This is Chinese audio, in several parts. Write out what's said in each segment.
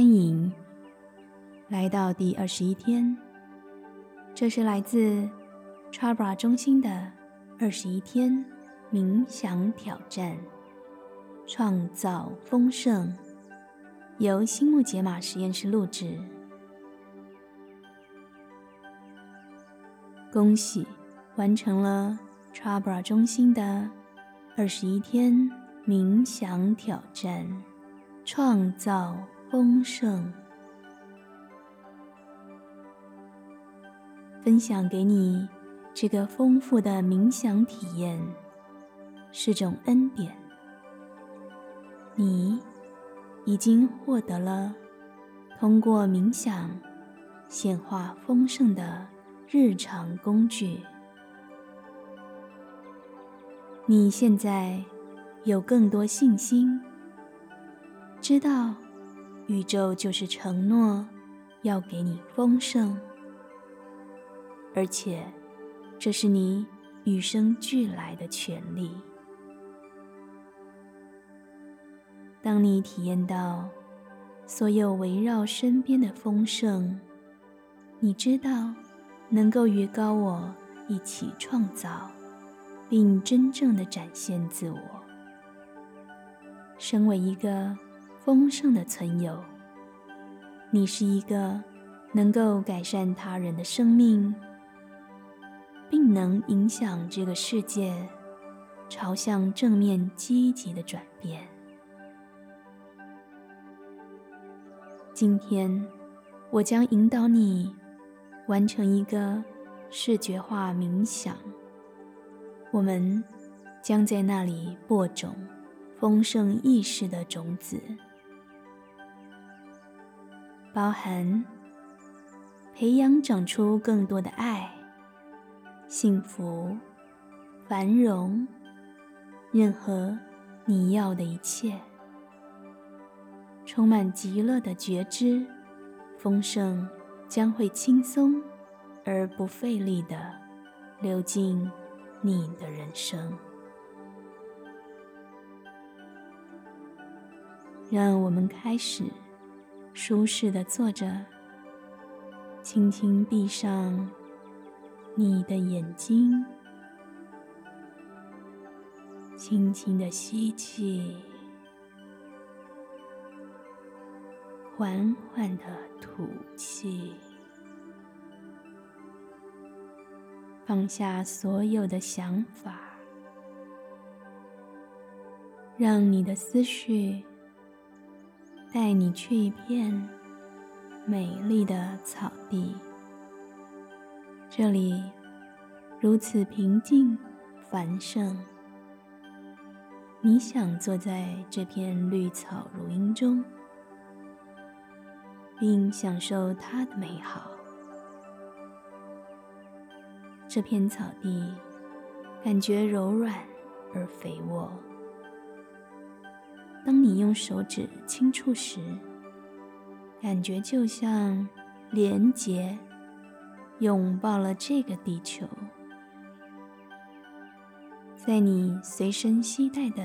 欢迎，来到第二十一天。这是来自 Chabra 中心的二十一天冥想挑战，创造丰盛，由星木解码实验室录制。恭喜完成了 Chabra 中心的二十一天冥想挑战，创造丰盛。分享给你这个丰富的冥想体验，是种恩典。你已经获得了通过冥想显化丰盛的日常工具。你现在有更多信心，知道宇宙就是承诺要给你丰盛。而且，这是你与生俱来的权利。当你体验到所有围绕身边的丰盛，你知道能够与高我一起创造，并真正的展现自我，身为一个丰盛的存有。你是一个能够改善他人的生命。并能影响这个世界朝向正面积极的转变。今天，我将引导你完成一个视觉化冥想。我们将在那里播种丰盛意识的种子，包含培养长出更多的爱。幸福、繁荣，任何你要的一切，充满极乐的觉知，丰盛将会轻松而不费力的流进你的人生。让我们开始，舒适的坐着，轻轻闭上。你的眼睛，轻轻的吸气，缓缓的吐气，放下所有的想法，让你的思绪带你去一片美丽的草地。这里如此平静繁盛，你想坐在这片绿草如茵中，并享受它的美好。这片草地感觉柔软而肥沃，当你用手指轻触时，感觉就像连结。拥抱了这个地球，在你随身携带的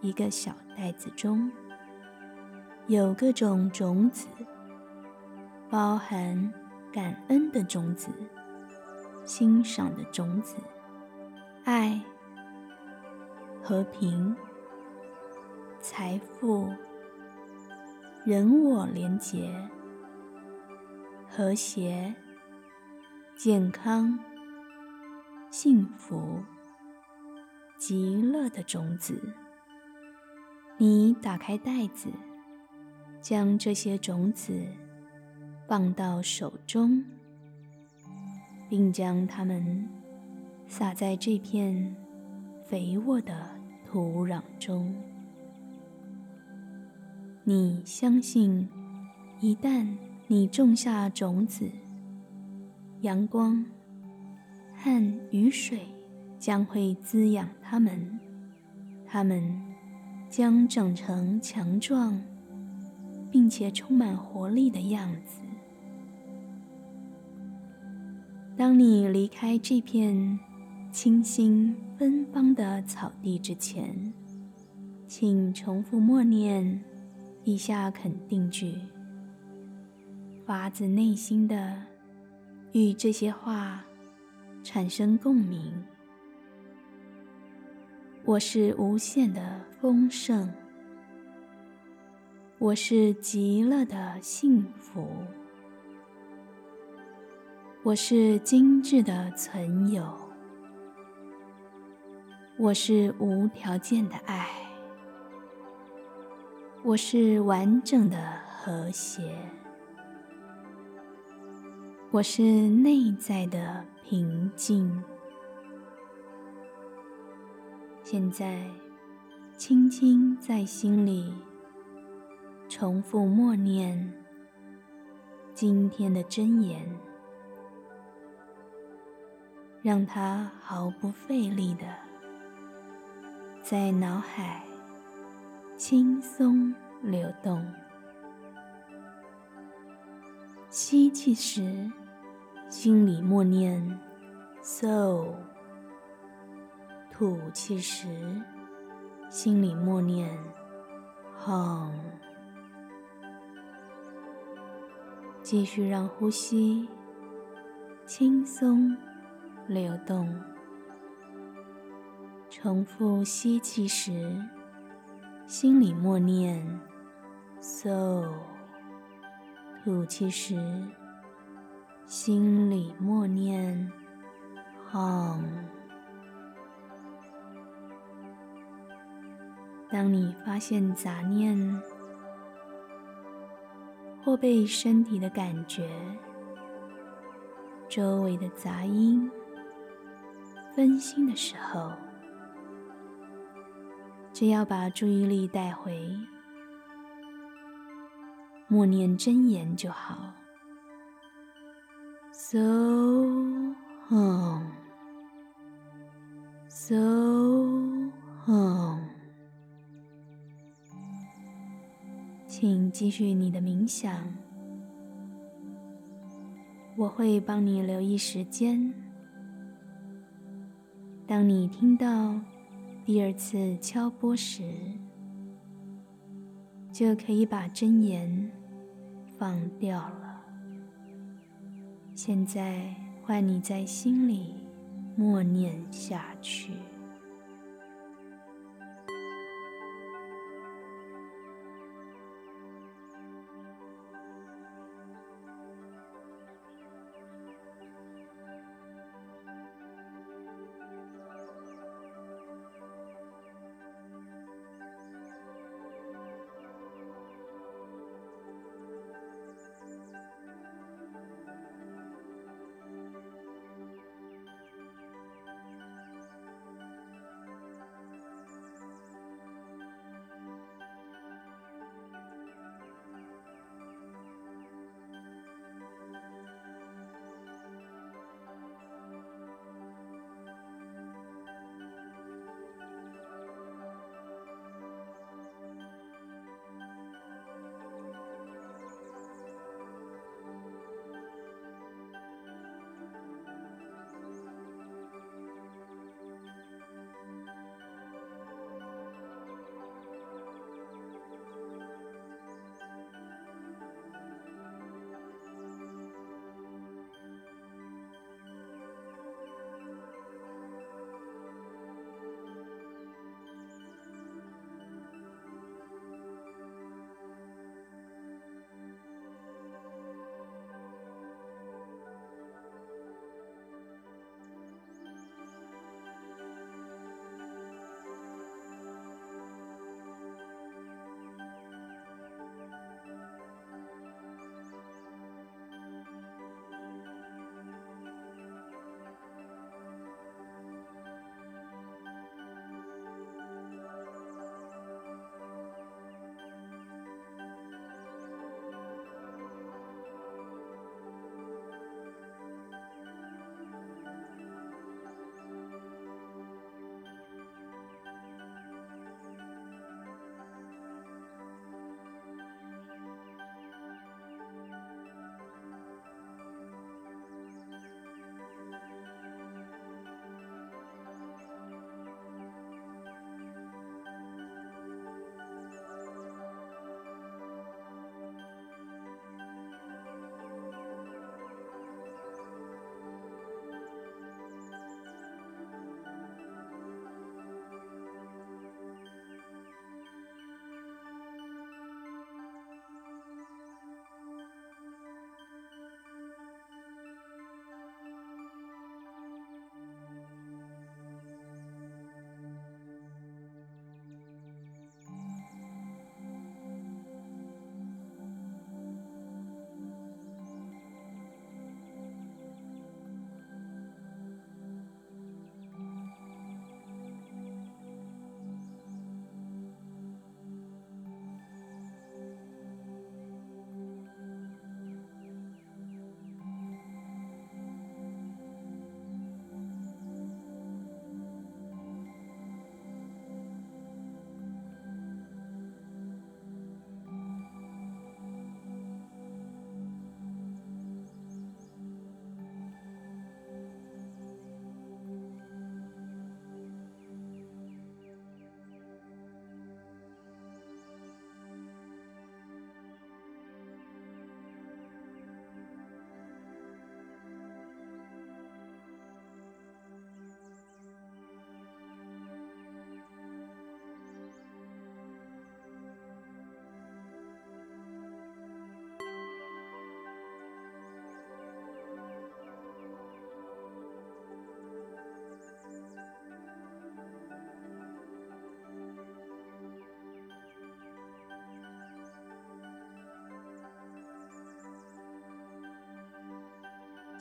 一个小袋子中，有各种种子，包含感恩的种子、欣赏的种子、爱、和平、财富、人我连结、和谐。健康、幸福、极乐的种子。你打开袋子，将这些种子放到手中，并将它们撒在这片肥沃的土壤中。你相信，一旦你种下种子，阳光和雨水将会滋养它们，它们将长成强壮并且充满活力的样子。当你离开这片清新芬芳的草地之前，请重复默念以下肯定句：发自内心的与这些话产生共鸣。我是无限的丰盛，我是极乐的幸福，我是精致的存有，我是无条件的爱，我是完整的和谐，我是内在的平静。现在，轻轻在心里重复默念今天的真言，让它毫不费力的在脑海轻松流动。吸气时，心里默念 “so”。吐气时，心里默念“ home”，继续让呼吸轻松流动。重复吸气时，心里默念 “so”，吐气时，心里默念 “home”。当你发现杂念或被身体的感觉、周围的杂音分心的时候，只要把注意力带回，默念真言就好。So home, so home. 请继续你的冥想，我会帮你留意时间。当你听到第二次敲拨时，就可以把真言放掉了。现在换你在心里默念下去。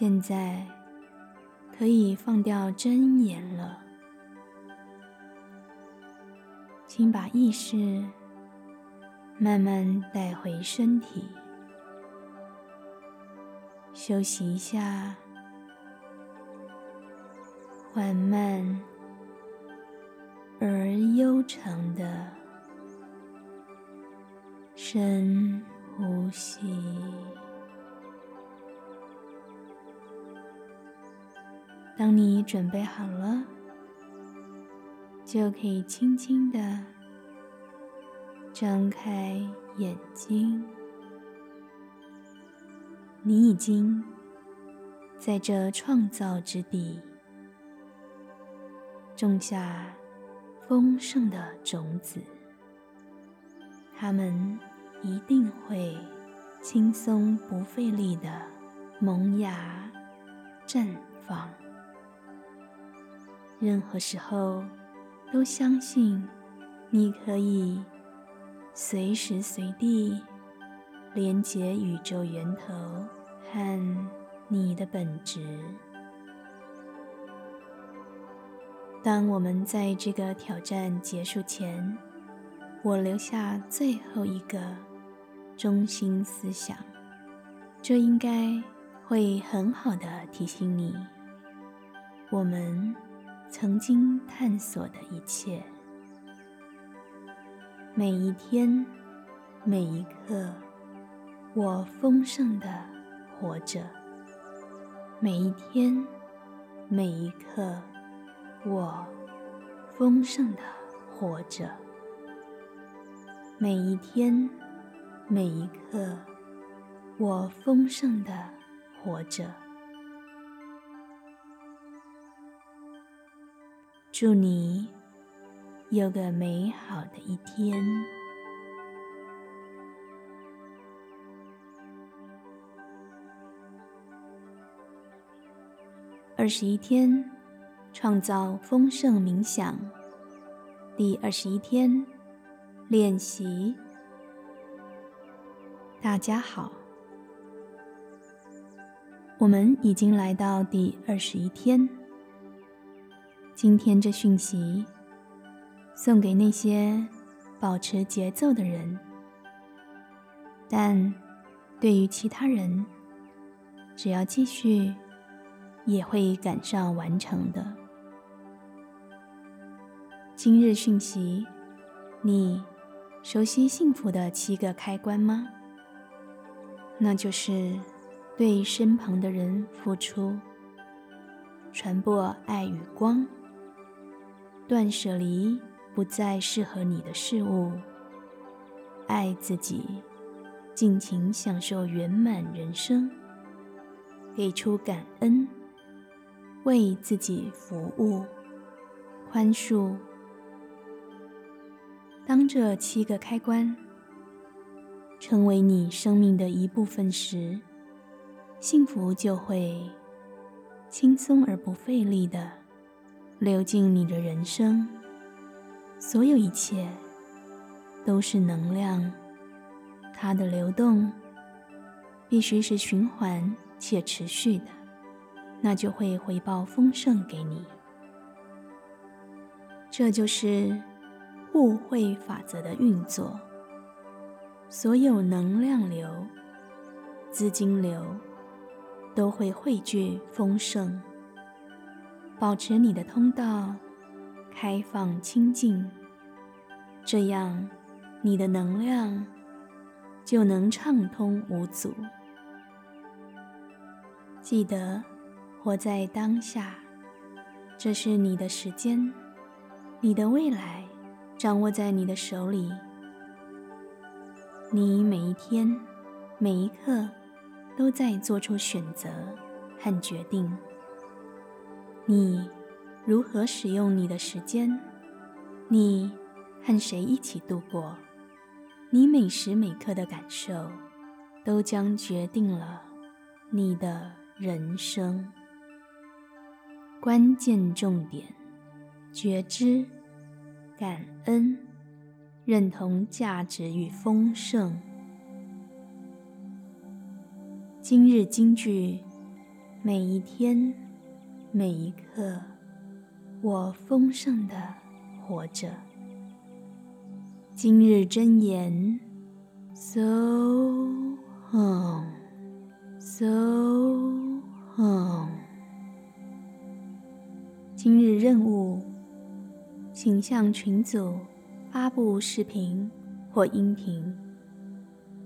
现在可以放掉真言了，请把意识慢慢带回身体，休息一下，缓慢而悠长的深呼吸。当你准备好了，就可以轻轻的张开眼睛。你已经在这创造之地种下丰盛的种子，它们一定会轻松不费力的萌芽绽放。任何时候，都相信你可以随时随地连接宇宙源头和你的本质。当我们在这个挑战结束前，我留下最后一个中心思想，这应该会很好的提醒你，我们。曾经探索的一切，每一天，每一刻，我丰盛的活着。每一天，每一刻，我丰盛的活着。每一天，每一刻，我丰盛的活着。祝你有个美好的一天。二十一天创造丰盛冥想，第二十一天练习。大家好，我们已经来到第二十一天。今天这讯息送给那些保持节奏的人，但对于其他人，只要继续，也会赶上完成的。今日讯息，你熟悉幸福的七个开关吗？那就是对身旁的人付出，传播爱与光。断舍离不再适合你的事物，爱自己，尽情享受圆满人生，给出感恩，为自己服务，宽恕。当这七个开关成为你生命的一部分时，幸福就会轻松而不费力的。流进你的人生，所有一切都是能量，它的流动必须是循环且持续的，那就会回报丰盛给你。这就是互惠法则的运作，所有能量流、资金流都会汇聚丰盛。保持你的通道开放清净，这样你的能量就能畅通无阻。记得活在当下，这是你的时间，你的未来掌握在你的手里。你每一天、每一刻都在做出选择和决定。你如何使用你的时间？你和谁一起度过？你每时每刻的感受，都将决定了你的人生。关键重点：觉知、感恩、认同价值与丰盛。今日金句：每一天，每一刻，我丰盛的活着。今日真言：So home，So home。今日任务，请向群组发布视频或音频，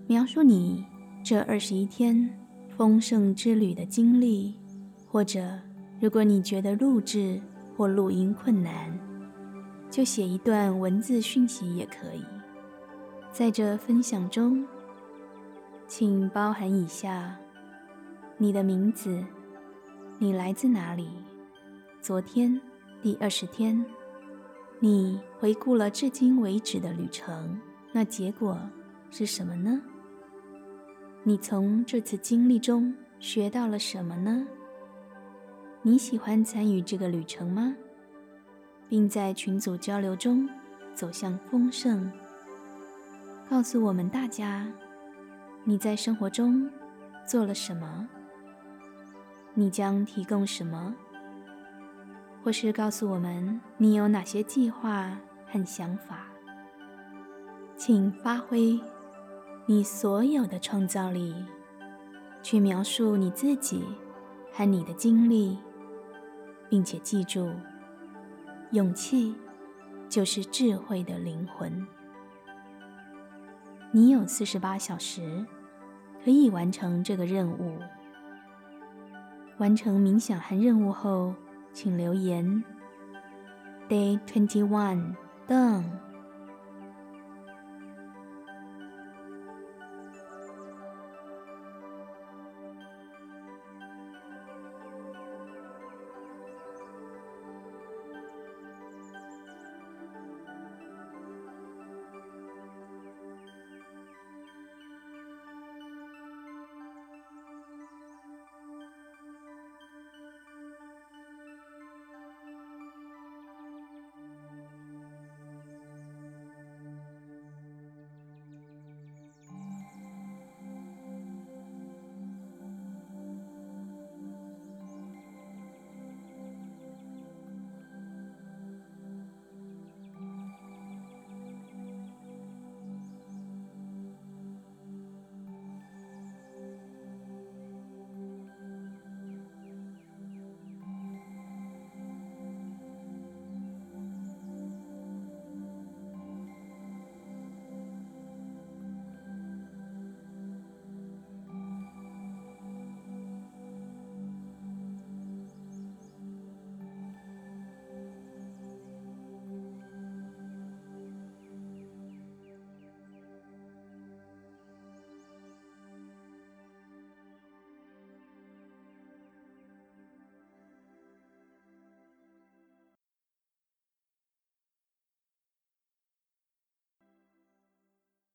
描述你这二十一天。丰盛之旅的经历，或者如果你觉得录制或录音困难，就写一段文字讯息也可以。在这分享中，请包含以下：你的名字，你来自哪里？昨天第二十天，你回顾了至今为止的旅程，那结果是什么呢？你从这次经历中学到了什么呢？你喜欢参与这个旅程吗？并在群组交流中走向丰盛。告诉我们大家，你在生活中做了什么？你将提供什么？或是告诉我们你有哪些计划和想法？请发挥。你所有的创造力，去描述你自己和你的经历，并且记住，勇气就是智慧的灵魂。你有四十八小时可以完成这个任务。完成冥想和任务后，请留言。Day twenty one done。